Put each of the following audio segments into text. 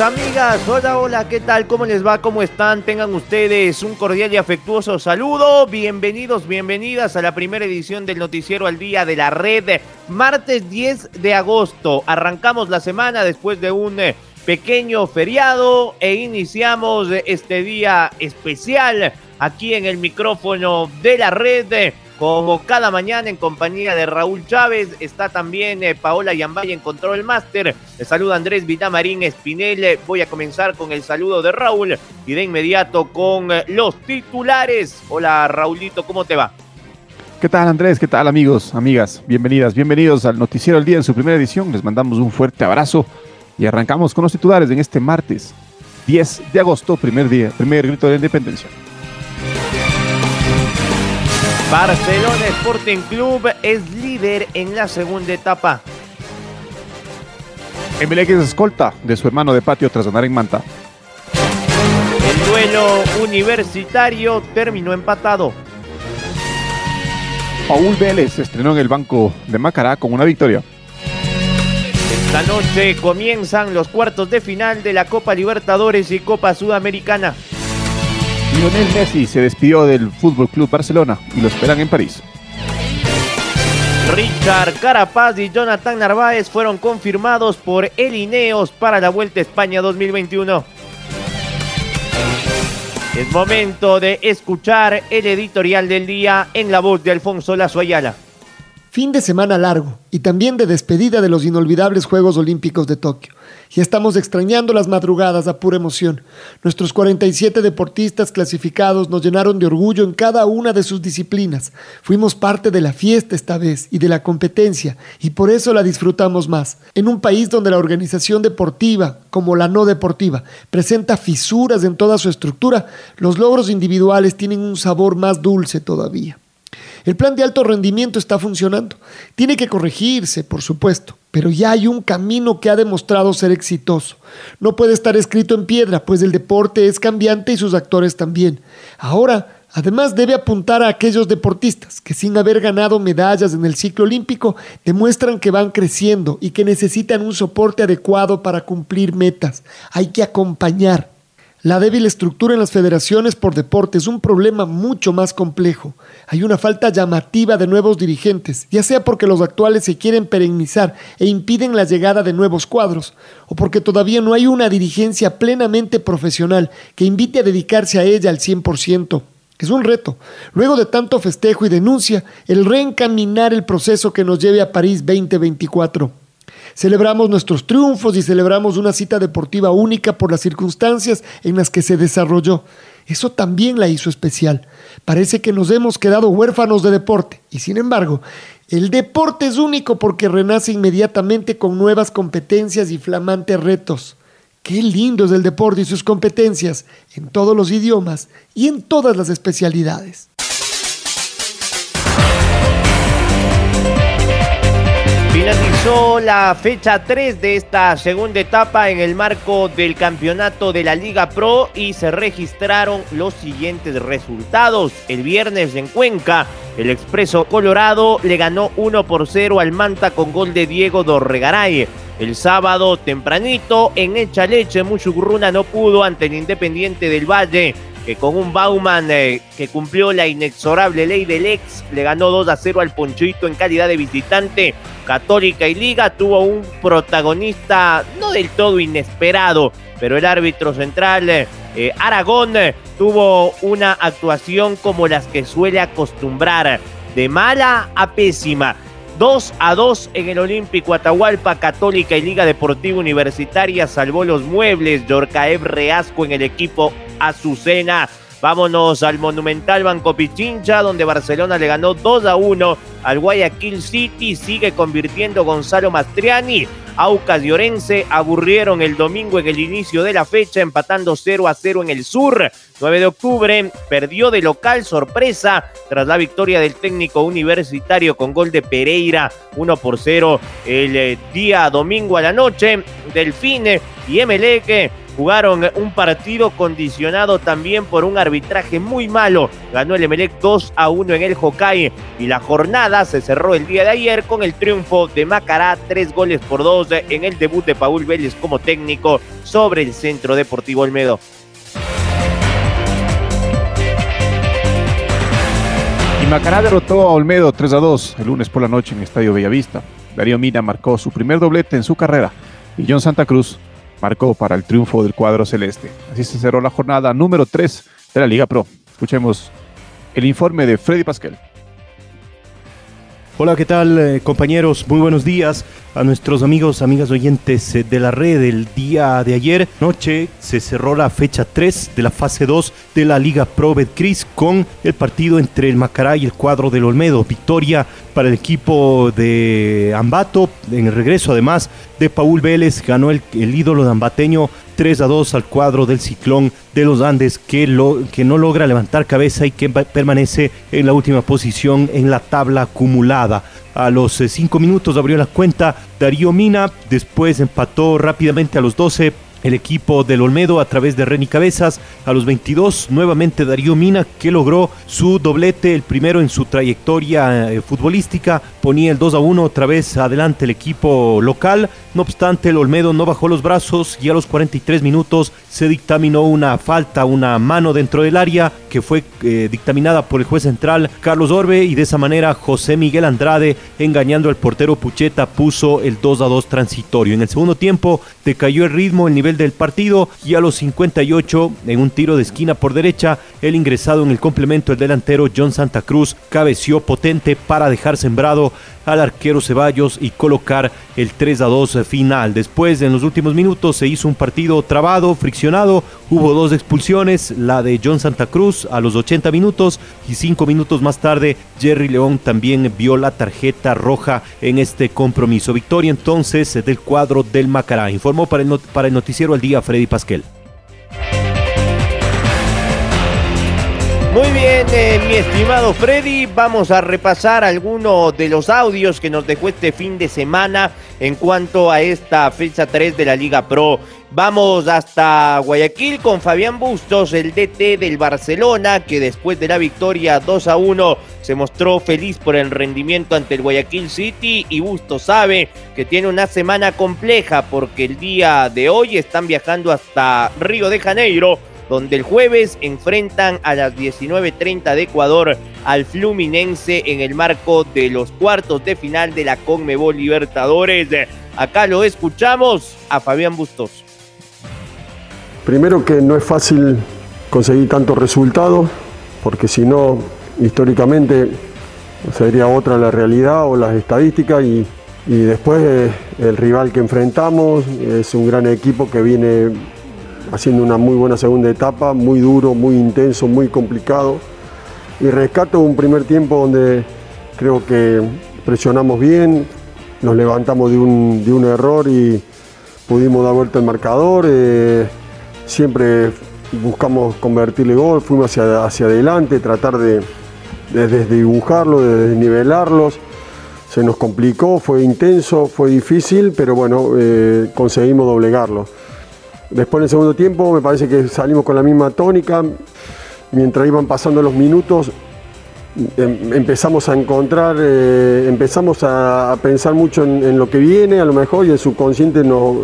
Amigas, hola, hola, ¿qué tal? ¿Cómo les va? ¿Cómo están? Tengan ustedes un cordial y afectuoso saludo. Bienvenidos, bienvenidas a la primera edición del Noticiero al Día de la Red. Martes 10 de agosto. Arrancamos la semana después de un eh, pequeño feriado e iniciamos este día especial aquí en el micrófono de la red como cada mañana en compañía de Raúl Chávez, está también eh, Paola Yambay en Control Master. Le saluda Andrés Vitamarín Espinel. Voy a comenzar con el saludo de Raúl y de inmediato con eh, los titulares. Hola Raulito, ¿cómo te va? ¿Qué tal Andrés? ¿Qué tal amigos, amigas? Bienvenidas, bienvenidos al Noticiero del Día en su primera edición. Les mandamos un fuerte abrazo y arrancamos con los titulares en este martes 10 de agosto, primer día, primer grito de la independencia. Barcelona Sporting Club es líder en la segunda etapa. Emelec es escolta de su hermano de patio tras ganar en Manta. El duelo universitario terminó empatado. Paul Vélez se estrenó en el banco de Macará con una victoria. Esta noche comienzan los cuartos de final de la Copa Libertadores y Copa Sudamericana. Lionel Messi se despidió del Fútbol Club Barcelona y lo esperan en París. Richard Carapaz y Jonathan Narváez fueron confirmados por el Ineos para la Vuelta a España 2021. Es momento de escuchar el editorial del día en la voz de Alfonso Lazo Ayala. Fin de semana largo y también de despedida de los inolvidables Juegos Olímpicos de Tokio. Y estamos extrañando las madrugadas a pura emoción. Nuestros 47 deportistas clasificados nos llenaron de orgullo en cada una de sus disciplinas. Fuimos parte de la fiesta esta vez y de la competencia, y por eso la disfrutamos más. En un país donde la organización deportiva, como la no deportiva, presenta fisuras en toda su estructura, los logros individuales tienen un sabor más dulce todavía. El plan de alto rendimiento está funcionando. Tiene que corregirse, por supuesto, pero ya hay un camino que ha demostrado ser exitoso. No puede estar escrito en piedra, pues el deporte es cambiante y sus actores también. Ahora, Además, debe apuntar a aquellos deportistas que sin haber ganado medallas en el ciclo olímpico demuestran que van creciendo y que necesitan un soporte adecuado para cumplir metas. Hay que acompañar. La débil estructura en las federaciones por deporte es un problema mucho más complejo. Hay una falta llamativa de nuevos dirigentes, ya sea porque los actuales se quieren perennizar e impiden la llegada de nuevos cuadros, o porque todavía no hay una dirigencia plenamente profesional que invite a dedicarse a ella al 100%. Es un reto. Luego de tanto festejo y denuncia, el reencaminar el proceso que nos lleve a París 2024. Celebramos nuestros triunfos y celebramos una cita deportiva única por las circunstancias en las que se desarrolló. Eso también la hizo especial. Parece que nos hemos quedado huérfanos de deporte y sin embargo, el deporte es único porque renace inmediatamente con nuevas competencias y flamantes retos. Qué lindo es el deporte y sus competencias en todos los idiomas y en todas las especialidades. La fecha 3 de esta segunda etapa en el marco del campeonato de la Liga Pro y se registraron los siguientes resultados. El viernes en Cuenca, el Expreso Colorado le ganó 1 por 0 al Manta con gol de Diego Dorregaray. El sábado tempranito en Echaleche, Muchugruna no pudo ante el Independiente del Valle que con un Bauman eh, que cumplió la inexorable ley del ex, le ganó 2 a 0 al Ponchito en calidad de visitante. Católica y Liga tuvo un protagonista no del todo inesperado, pero el árbitro central eh, Aragón tuvo una actuación como las que suele acostumbrar, de mala a pésima. 2 a 2 en el Olímpico Atahualpa, Católica y Liga Deportiva Universitaria salvó los muebles. Yorcaev Reasco en el equipo Azucena. Vámonos al Monumental Banco Pichincha, donde Barcelona le ganó 2 a 1 al Guayaquil City. Sigue convirtiendo Gonzalo Mastriani. Aucas y Orense aburrieron el domingo en el inicio de la fecha, empatando 0 a 0 en el sur. 9 de octubre perdió de local sorpresa tras la victoria del técnico universitario con gol de Pereira 1 por 0 el eh, día domingo a la noche. Delfine y Emelec jugaron un partido condicionado también por un arbitraje muy malo. Ganó el Emelec 2 a 1 en el Hokkaido y la jornada se cerró el día de ayer con el triunfo de Macará, tres goles por dos en el debut de Paul Vélez como técnico sobre el Centro Deportivo Olmedo. Y Macará derrotó a Olmedo 3 a 2 el lunes por la noche en el Estadio Bellavista. Darío Mina marcó su primer doblete en su carrera y John Santa Cruz marcó para el triunfo del cuadro celeste. Así se cerró la jornada número 3 de la Liga Pro. Escuchemos el informe de Freddy Pascal. Hola, ¿qué tal eh, compañeros? Muy buenos días a nuestros amigos, amigas oyentes eh, de la red. El día de ayer noche se cerró la fecha 3 de la fase 2 de la Liga Pro Betcris con el partido entre el Macará y el cuadro del Olmedo. Victoria para el equipo de Ambato en el regreso además de Paul Vélez. Ganó el, el ídolo de ambateño 3 a 2 al cuadro del ciclón de los Andes que, lo, que no logra levantar cabeza y que permanece en la última posición en la tabla acumulada. A los 5 minutos abrió la cuenta Darío Mina, después empató rápidamente a los 12 el equipo del Olmedo a través de Reni Cabezas. A los 22, nuevamente Darío Mina, que logró su doblete, el primero en su trayectoria eh, futbolística. Ponía el 2 a 1 otra vez adelante el equipo local. No obstante, el Olmedo no bajó los brazos y a los 43 minutos se dictaminó una falta, una mano dentro del área que fue eh, dictaminada por el juez central Carlos Orbe y de esa manera José Miguel Andrade, engañando al portero Pucheta, puso el 2 a 2 transitorio. En el segundo tiempo decayó el ritmo, el nivel del partido y a los 58 en un tiro de esquina por derecha el ingresado en el complemento el delantero John Santa Cruz cabeció potente para dejar sembrado al arquero Ceballos y colocar el 3 a 2 final. Después, en los últimos minutos, se hizo un partido trabado, friccionado. Hubo dos expulsiones, la de John Santa Cruz a los 80 minutos y cinco minutos más tarde, Jerry León también vio la tarjeta roja en este compromiso. Victoria entonces del cuadro del Macará. Informó para el, para el noticiero al día Freddy Pasquel. Muy bien, eh, mi estimado Freddy, vamos a repasar algunos de los audios que nos dejó este fin de semana en cuanto a esta fecha 3 de la Liga Pro. Vamos hasta Guayaquil con Fabián Bustos, el DT del Barcelona, que después de la victoria 2 a 1 se mostró feliz por el rendimiento ante el Guayaquil City y Bustos sabe que tiene una semana compleja porque el día de hoy están viajando hasta Río de Janeiro donde el jueves enfrentan a las 19.30 de Ecuador al Fluminense en el marco de los cuartos de final de la Conmebol Libertadores. Acá lo escuchamos a Fabián Bustos. Primero que no es fácil conseguir tantos resultados, porque si no, históricamente sería otra la realidad o las estadísticas y, después el rival que enfrentamos es un gran equipo que viene haciendo una muy buena segunda etapa, muy duro, muy intenso, muy complicado. Y rescato un primer tiempo donde creo que presionamos bien, nos levantamos de un, error y pudimos dar vuelta al marcador. Eh, siempre buscamos convertirle gol, fuimos hacia, hacia adelante, tratar de, desdibujarlo, de desnivelarlos. Se nos complicó, fue intenso, fue difícil, pero bueno, eh, conseguimos doblegarlo. Después en el segundo tiempo me parece que salimos con la misma tónica. Mientras iban pasando los minutos em, empezamos a encontrar, eh, empezamos a, pensar mucho en, lo que viene a lo mejor y el subconsciente nos,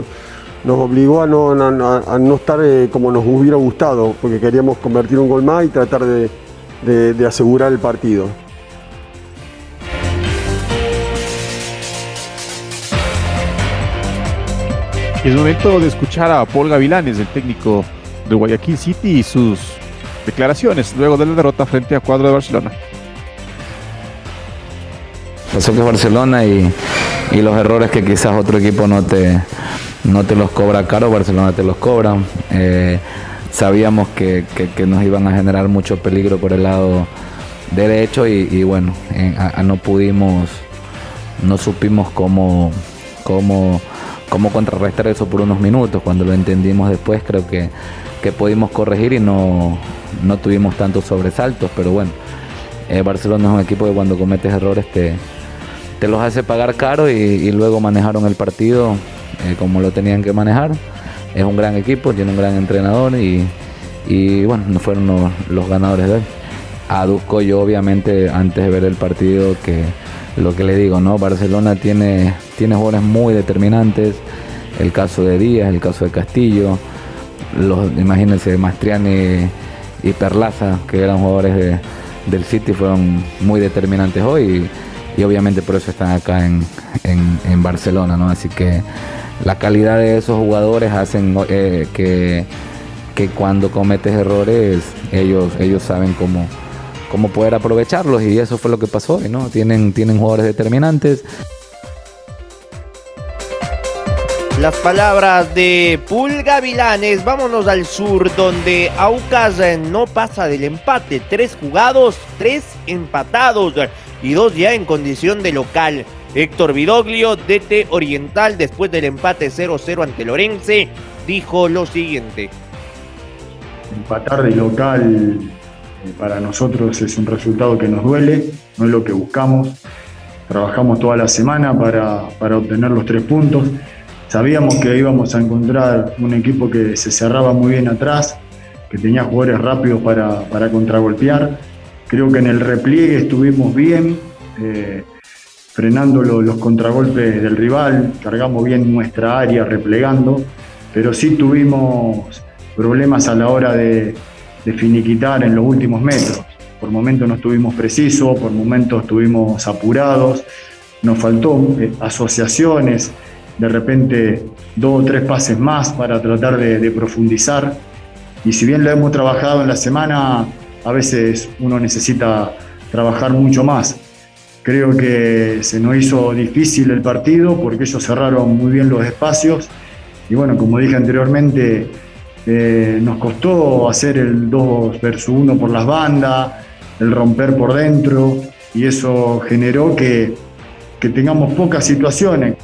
obligó a no, a, no estar eh, como nos hubiera gustado, porque queríamos convertir un gol más y tratar de asegurar el partido. Es momento de escuchar a Paul Gavilanes, el técnico de Guayaquil City, y sus declaraciones luego de la derrota frente a Cuadro de Barcelona. pasó que Barcelona y, los errores que quizás otro equipo no te, no te los cobra caro, Barcelona te los cobra. Eh, sabíamos que, que, nos iban a generar mucho peligro por el lado derecho y, bueno, no pudimos, no supimos cómo, cómo, cómo contrarrestar eso por unos minutos. Cuando lo entendimos después creo que, que pudimos corregir y no, no tuvimos tantos sobresaltos, pero bueno, eh, Barcelona es un equipo que cuando cometes errores te, te los hace pagar caro y, luego manejaron el partido eh, como lo tenían que manejar. Es un gran equipo, tiene un gran entrenador y, y bueno, no fueron los, los ganadores de hoy. Aduzco yo obviamente antes de ver el partido que lo que le digo, ¿no? Barcelona tiene, tiene jugadores muy determinantes, el caso de Díaz, el caso de Castillo, los, imagínense, Mastriani y Perlaza, que eran jugadores del City, fueron muy determinantes hoy y, obviamente por eso están acá en, en, Barcelona, ¿no? Así que la calidad de esos jugadores hacen eh, que, que cuando cometes errores ellos, ellos saben cómo cómo poder aprovecharlos y eso fue lo que pasó ¿no? Tienen, tienen jugadores determinantes. Las palabras de Pulga Vilanes, vámonos al sur donde Aucas eh, no pasa del empate, tres jugados, tres empatados y dos ya en condición de local. Héctor Vidoglio, DT Oriental, después del empate 0-0 ante Lorense, dijo lo siguiente. Empatar de local para nosotros es un resultado que nos duele, no es lo que buscamos. Trabajamos toda la semana para, obtener los tres puntos. Sabíamos que íbamos a encontrar un equipo que se cerraba muy bien atrás, que tenía jugadores rápidos para, para contragolpear. Creo que en el repliegue estuvimos bien, eh, frenando los contragolpes del rival, cargamos bien nuestra área, replegando, pero sí tuvimos problemas a la hora de, de finiquitar en los últimos metros. Por momentos no estuvimos precisos, por momentos estuvimos apurados, nos faltó eh, asociaciones, de repente dos o tres pases más para tratar de, profundizar. Y si bien lo hemos trabajado en la semana, a veces uno necesita trabajar mucho más. Creo que se nos hizo difícil el partido porque ellos cerraron muy bien los espacios. Y bueno, como dije anteriormente, eh, nos costó hacer el 2 versus 1 por las bandas, el romper por dentro, y eso generó que, que tengamos pocas situaciones.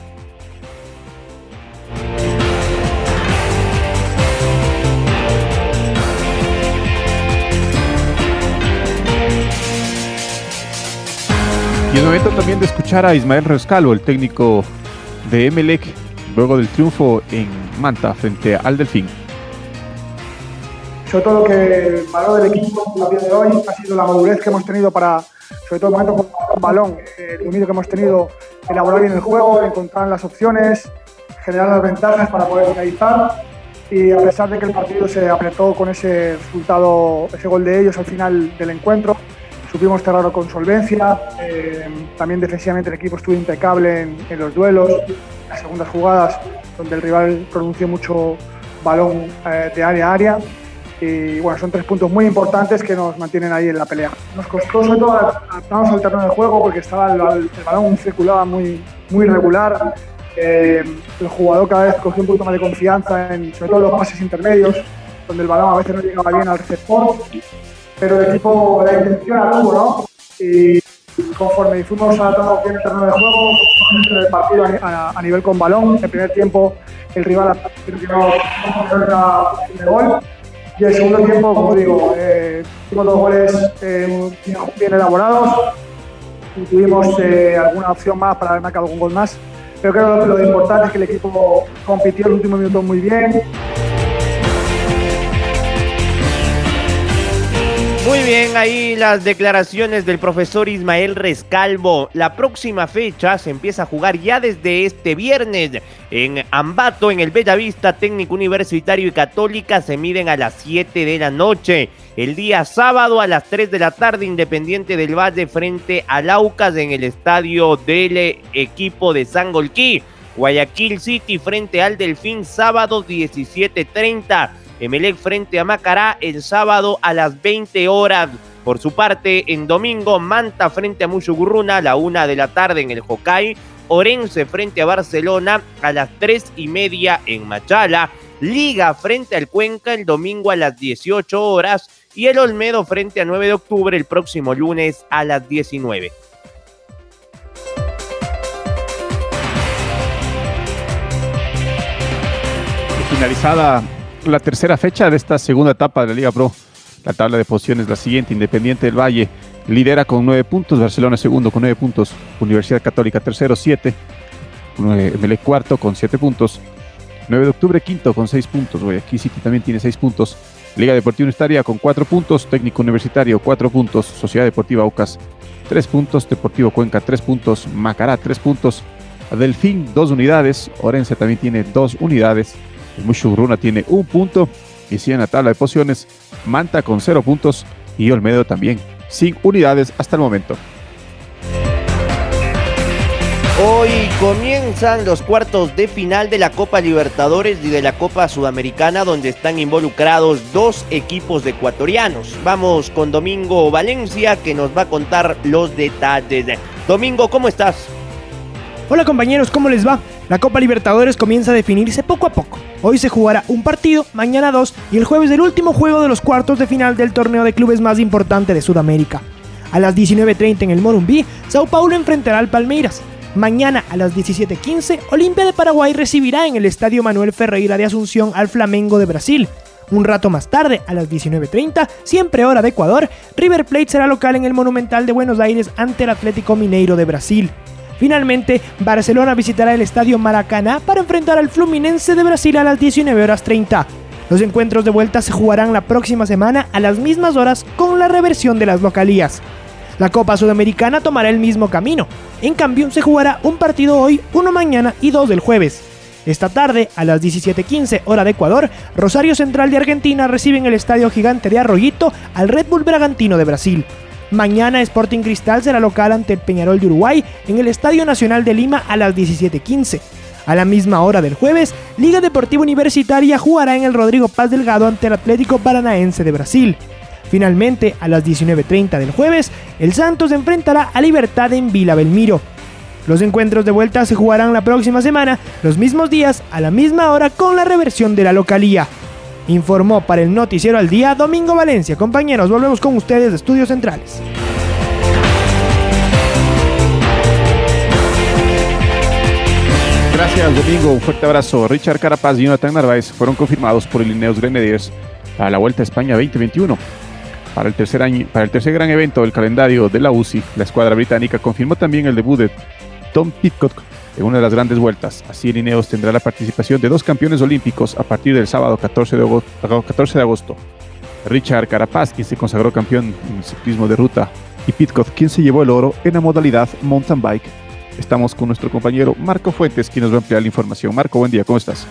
Y es momento también de escuchar a Ismael Rescalo, el técnico de Emelec, luego del triunfo en Manta frente al Delfín sobre todo que valor del equipo a día de hoy ha sido la madurez que hemos tenido para, sobre todo momentos con balón, el dominio que hemos tenido, elaborar bien el juego, encontrar las opciones, generar las ventajas para poder finalizar. Y a pesar de que el partido se apretó con ese resultado, ese gol de ellos al final del encuentro, supimos cerrarlo con solvencia. Eh, también defensivamente el equipo estuvo impecable en, en los duelos, las segundas jugadas, donde el rival pronunció mucho balón eh, de área a área y bueno, son tres puntos muy importantes que nos mantienen ahí en la pelea. Nos costó sobre todo adaptarnos al terreno de juego porque estaba el, balón circulaba muy, muy regular. Eh, el jugador cada vez cogió un poquito más de confianza, en, sobre todo los pases intermedios, donde el balón a veces no llegaba bien al receptor, pero el equipo la intención la ¿no? Y conforme fuimos adaptando bien el terreno de juego, el partido a, nivel con balón, en primer tiempo el rival de gol y el segundo tiempo, como digo, eh, tuvimos dos goles eh, bien elaborados y tuvimos eh, alguna opción más para haber marcado algún gol más. Pero creo que lo importante es que el equipo compitió el último minuto muy bien. Bien, ahí las declaraciones del profesor Ismael Rescalvo. La próxima fecha se empieza a jugar ya desde este viernes en Ambato, en el Bellavista Técnico Universitario y Católica. Se miden a las 7 de la noche. El día sábado a las 3 de la tarde, Independiente del Valle frente a Laucas en el estadio del equipo de Sangolquí. Guayaquil City frente al Delfín, sábado 17.30. Emelec frente a Macará el sábado a las 20 horas. Por su parte, en domingo, Manta frente a Mushugurruna a la una de la tarde en el Hokkaido. Orense frente a Barcelona a las tres y media en Machala. Liga frente al Cuenca el domingo a las 18 horas. Y el Olmedo frente a 9 de octubre el próximo lunes a las 19. Finalizada la tercera fecha de esta segunda etapa de la Liga Pro. La tabla de posiciones es la siguiente. Independiente del Valle lidera con nueve puntos. Barcelona segundo con nueve puntos. Universidad Católica tercero, siete. MLE cuarto con siete puntos. 9 de octubre quinto con seis puntos. Aquí City también tiene seis puntos. Liga Deportiva Universitaria con cuatro puntos. Técnico Universitario cuatro puntos. Sociedad Deportiva Aucas tres puntos. Deportivo Cuenca tres puntos. Macará tres puntos. Delfín dos unidades. Orense también tiene dos unidades. El Mushugruna tiene un punto. Y sigue en la tabla de posiciones. Manta con cero puntos. Y Olmedo también sin unidades hasta el momento. Hoy comienzan los cuartos de final de la Copa Libertadores y de la Copa Sudamericana donde están involucrados dos equipos ecuatorianos. Vamos con Domingo Valencia que nos va a contar los detalles. Domingo, ¿cómo estás? Hola compañeros, ¿cómo les va? La Copa Libertadores comienza a definirse poco a poco. Hoy se jugará un partido, mañana dos y el jueves el último juego de los cuartos de final del torneo de clubes más importante de Sudamérica. A las 19.30 en el Morumbí, Sao Paulo enfrentará al Palmeiras. Mañana a las 17.15, Olimpia de Paraguay recibirá en el Estadio Manuel Ferreira de Asunción al Flamengo de Brasil. Un rato más tarde, a las 19.30, siempre hora de Ecuador, River Plate será local en el Monumental de Buenos Aires ante el Atlético Mineiro de Brasil. Finalmente, Barcelona visitará el Estadio Maracaná para enfrentar al Fluminense de Brasil a las 19 horas 30. Los encuentros de vuelta se jugarán la próxima semana a las mismas horas con la reversión de las localías. La Copa Sudamericana tomará el mismo camino. En cambio, se jugará un partido hoy, uno mañana y dos del jueves. Esta tarde, a las 17:15 hora de Ecuador, Rosario Central de Argentina recibe en el Estadio Gigante de Arroyito al Red Bull Bragantino de Brasil. Mañana Sporting Cristal será local ante el Peñarol de Uruguay en el Estadio Nacional de Lima a las 17:15. A la misma hora del jueves, Liga Deportiva Universitaria jugará en el Rodrigo Paz Delgado ante el Atlético Paranaense de Brasil. Finalmente, a las 19.30 del jueves, el Santos enfrentará a Libertad en Vila Belmiro. Los encuentros de vuelta se jugarán la próxima semana, los mismos días, a la misma hora, con la reversión de la localía. Informó para el Noticiero al Día Domingo Valencia. Compañeros, volvemos con ustedes de Estudios Centrales. Gracias, Domingo. Un fuerte abrazo. Richard Carapaz y Jonathan Narváez fueron confirmados por el Ineos Grenadiers a la Vuelta a España 2021. Para el, tercer año, para el tercer gran evento del calendario de la UCI, la escuadra británica confirmó también el debut de Tom Pitcock en una de las grandes vueltas. Así el Ineos tendrá la participación de dos campeones olímpicos a partir del sábado 14 de agosto. 14 de agosto. Richard Carapaz, quien se consagró campeón en ciclismo de ruta, y Pitcock, quien se llevó el oro en la modalidad mountain bike. Estamos con nuestro compañero Marco Fuentes, quien nos va a ampliar la información. Marco, buen día, ¿cómo estás?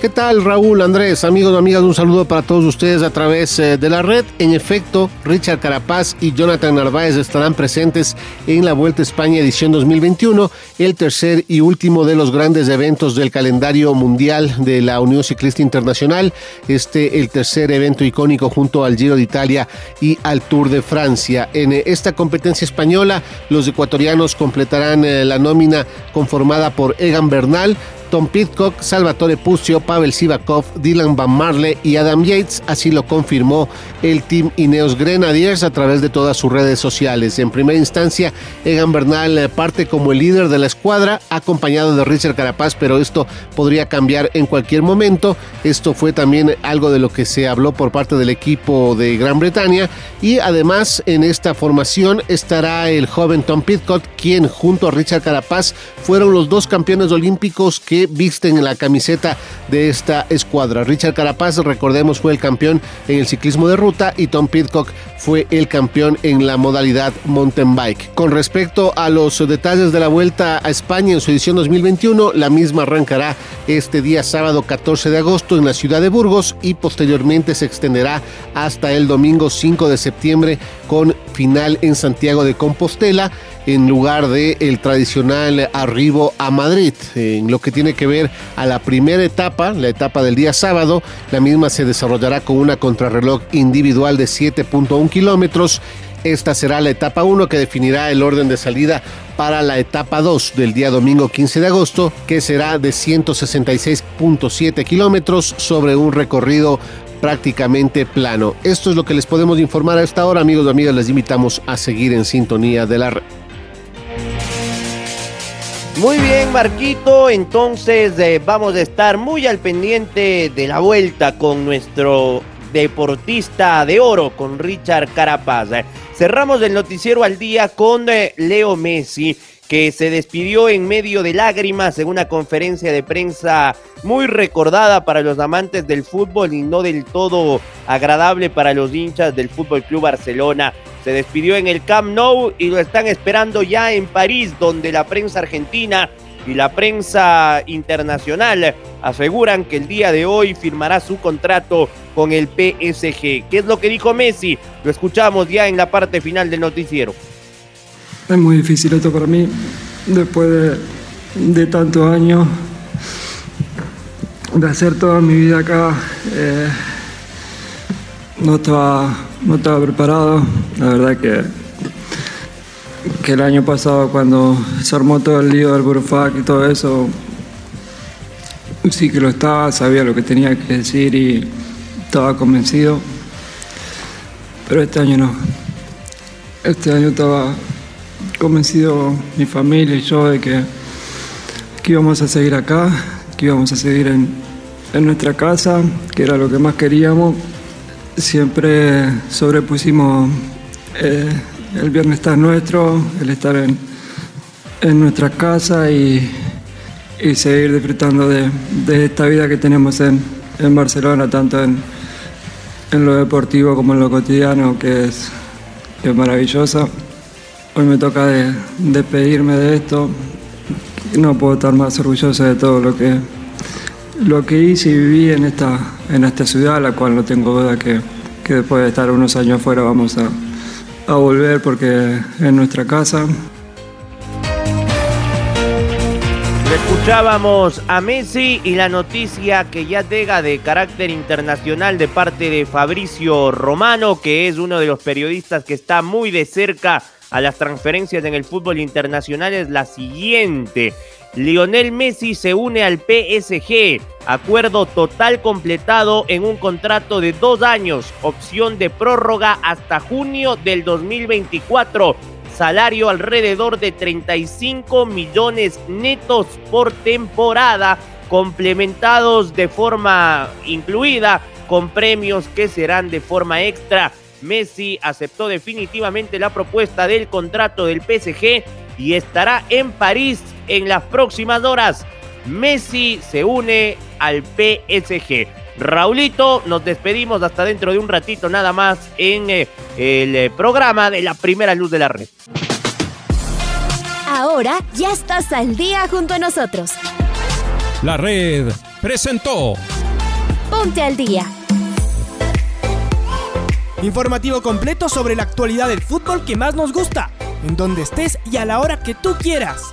¿Qué tal Raúl, Andrés, amigos amigas? Un saludo para todos ustedes a través eh, de la red. En efecto, Richard Carapaz y Jonathan Narváez estarán presentes en la Vuelta a España edición 2021, el tercer y último de los grandes eventos del calendario mundial de la Unión Ciclista Internacional. Este el tercer evento icónico junto al Giro de Italia y al Tour de Francia. En eh, esta competencia española, los ecuatorianos completarán eh, la nómina conformada por Egan Bernal, Tom Pitcock, Salvatore Puccio, Pavel Sivakov, Dylan Van Marle y Adam Yates. Así lo confirmó el Team Ineos Grenadiers a través de todas sus redes sociales. En primera instancia, Egan Bernal eh, parte como el líder de la escuadra, acompañado de Richard Carapaz, pero esto podría cambiar en cualquier momento. Esto fue también algo de lo que se habló por parte del equipo de Gran Bretaña. Y además, en esta formación estará el joven Tom Pitcock, quien junto a Richard Carapaz fueron los dos campeones olímpicos que visten la camiseta de esta escuadra. Richard Carapaz, recordemos, fue el campeón en el ciclismo de ruta y Tom Pitcock fue el campeón en la modalidad mountain bike. Con respecto a los detalles de la vuelta a España en su edición 2021, la misma arrancará este día sábado 14 de agosto en la ciudad de Burgos y posteriormente se extenderá hasta el domingo 5 de septiembre con final en Santiago de Compostela en lugar de el tradicional arribo a Madrid. En lo que tiene que ver a la primera etapa, la etapa del día sábado, la misma se desarrollará con una contrarreloj individual de 7.1 kilómetros Esta será la etapa 1 que definirá el orden de salida para la etapa 2 del día domingo 15 de agosto, que será de 166.7 kilómetros sobre un recorrido prácticamente plano. Esto es lo que les podemos informar a esta hora, amigos y amigas. Les invitamos a seguir en sintonía de la red. Muy bien, Marquito. Entonces eh, vamos a estar muy al pendiente de la vuelta con nuestro deportista de oro, con Richard Carapaz. cerramos el noticiero al día con eh, Leo Messi que se despidió en medio de lágrimas en una conferencia de prensa muy recordada para los amantes del fútbol y no del todo agradable para los hinchas del Fútbol Club Barcelona. Se despidió en el Camp Nou y lo están esperando ya en París, donde la prensa argentina y la prensa internacional aseguran que el día de hoy firmará su contrato con el PSG. ¿Qué es lo que dijo Messi? Lo escuchamos ya en la parte final del noticiero. Es muy difícil esto para mí, después de, tantos años de hacer toda mi vida acá. Eh, no, estaba, no estaba preparado. La verdad que, que el año pasado cuando se armó todo el lío del Burufac y todo eso, sí que lo estaba, sabía lo que tenía que decir y estaba convencido. Pero este año no. Este año estaba convencido mi familia y yo de que, que íbamos a seguir acá, que íbamos a seguir en, en nuestra casa, que era lo que más queríamos. Siempre sobrepusimos eh, el bienestar nuestro, el estar en, en nuestra casa y, y seguir disfrutando de, de, esta vida que tenemos en, en Barcelona, tanto en, en, lo deportivo como en lo cotidiano, que es, que es maravillosa. Hoy me toca despedirme de, esto. No puedo estar más orgulloso de todo lo que, lo que hice y viví en esta, en esta ciudad, la cual no tengo duda que, que después de estar unos años fuera vamos a, a volver porque es nuestra casa. Escuchábamos a Messi y la noticia que ya llega de carácter internacional de parte de Fabricio Romano, que es uno de los periodistas que está muy de cerca a las transferencias en el fútbol internacional es la siguiente. Lionel Messi se une al PSG. Acuerdo total completado en un contrato de dos años. Opción de prórroga hasta junio del 2024. Salario alrededor de 35 millones netos por temporada. Complementados de forma incluida con premios que serán de forma extra Messi aceptó definitivamente la propuesta del contrato del PSG y estará en París en las próximas horas. Messi se une al PSG. Raulito, nos despedimos hasta dentro de un ratito nada más en eh, el eh, programa de la primera luz de la red. Ahora ya estás al día junto a nosotros. La red presentó. Ponte al día Informativo completo sobre la actualidad del fútbol que más nos gusta, en donde estés y a la hora que tú quieras.